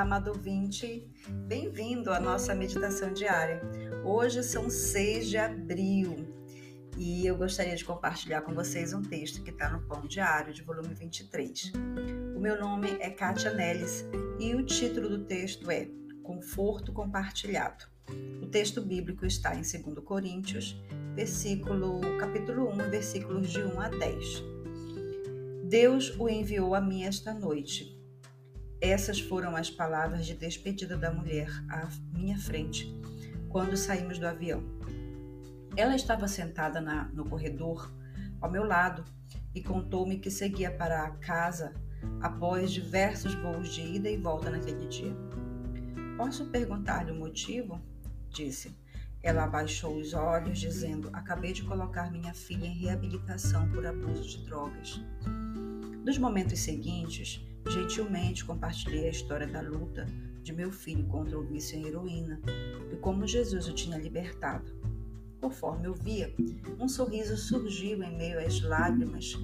amado ouvinte, bem-vindo à nossa meditação diária. Hoje são 6 de abril e eu gostaria de compartilhar com vocês um texto que está no Pão Diário, de volume 23. O meu nome é Kátia Nellis e o título do texto é Conforto Compartilhado. O texto bíblico está em 2 Coríntios, versículo, capítulo 1, versículos de 1 a 10. Deus o enviou a mim esta noite essas foram as palavras de despedida da mulher à minha frente quando saímos do avião. Ela estava sentada na, no corredor ao meu lado e contou-me que seguia para a casa após diversos voos de ida e volta naquele dia. Posso perguntar-lhe o motivo? Disse. Ela abaixou os olhos, dizendo: Acabei de colocar minha filha em reabilitação por abuso de drogas. Nos momentos seguintes, Gentilmente compartilhei a história da luta de meu filho contra o vício em heroína e como Jesus o tinha libertado. Conforme eu via, um sorriso surgiu em meio às lágrimas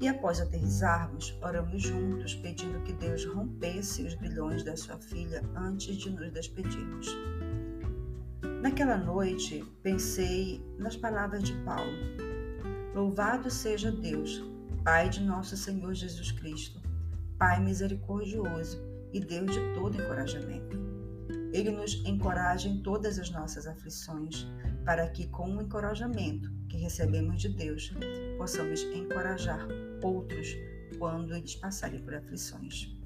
e após aterrissarmos, oramos juntos, pedindo que Deus rompesse os grilhões da sua filha antes de nos despedirmos. Naquela noite, pensei nas palavras de Paulo: Louvado seja Deus, Pai de nosso Senhor Jesus Cristo Pai misericordioso e Deus de todo encorajamento. Ele nos encoraja em todas as nossas aflições, para que, com o encorajamento que recebemos de Deus, possamos encorajar outros quando eles passarem por aflições.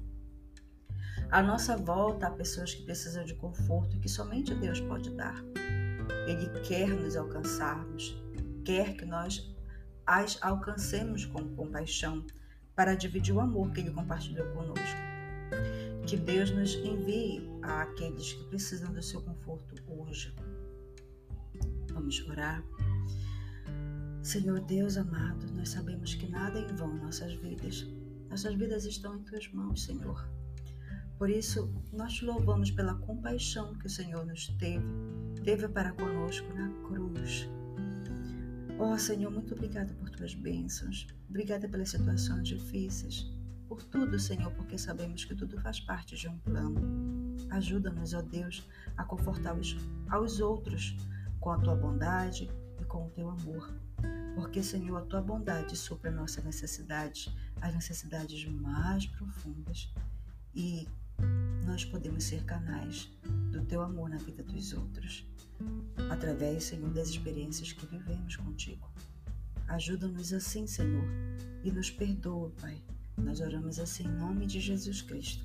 À nossa volta há pessoas que precisam de conforto que somente Deus pode dar. Ele quer nos alcançarmos, quer que nós as alcancemos com compaixão, para dividir o amor que Ele compartilhou conosco. Que Deus nos envie a aqueles que precisam do seu conforto hoje. Vamos orar. Senhor Deus amado, nós sabemos que nada é em vão em nossas vidas. Nossas vidas estão em tuas mãos, Senhor. Por isso, nós te louvamos pela compaixão que o Senhor nos teve, teve para conosco na cruz oh, Senhor, muito obrigada por tuas bênçãos. Obrigada pelas situações difíceis. Por tudo, Senhor, porque sabemos que tudo faz parte de um plano. Ajuda-nos, ó Deus, a confortar os, aos outros com a tua bondade e com o teu amor. Porque, Senhor, a tua bondade supra a nossa necessidade, as necessidades mais profundas. E nós podemos ser canais do teu amor na vida dos outros através, Senhor, das experiências que vivemos contigo. Ajuda-nos assim, Senhor, e nos perdoa, Pai. Nós oramos assim em nome de Jesus Cristo.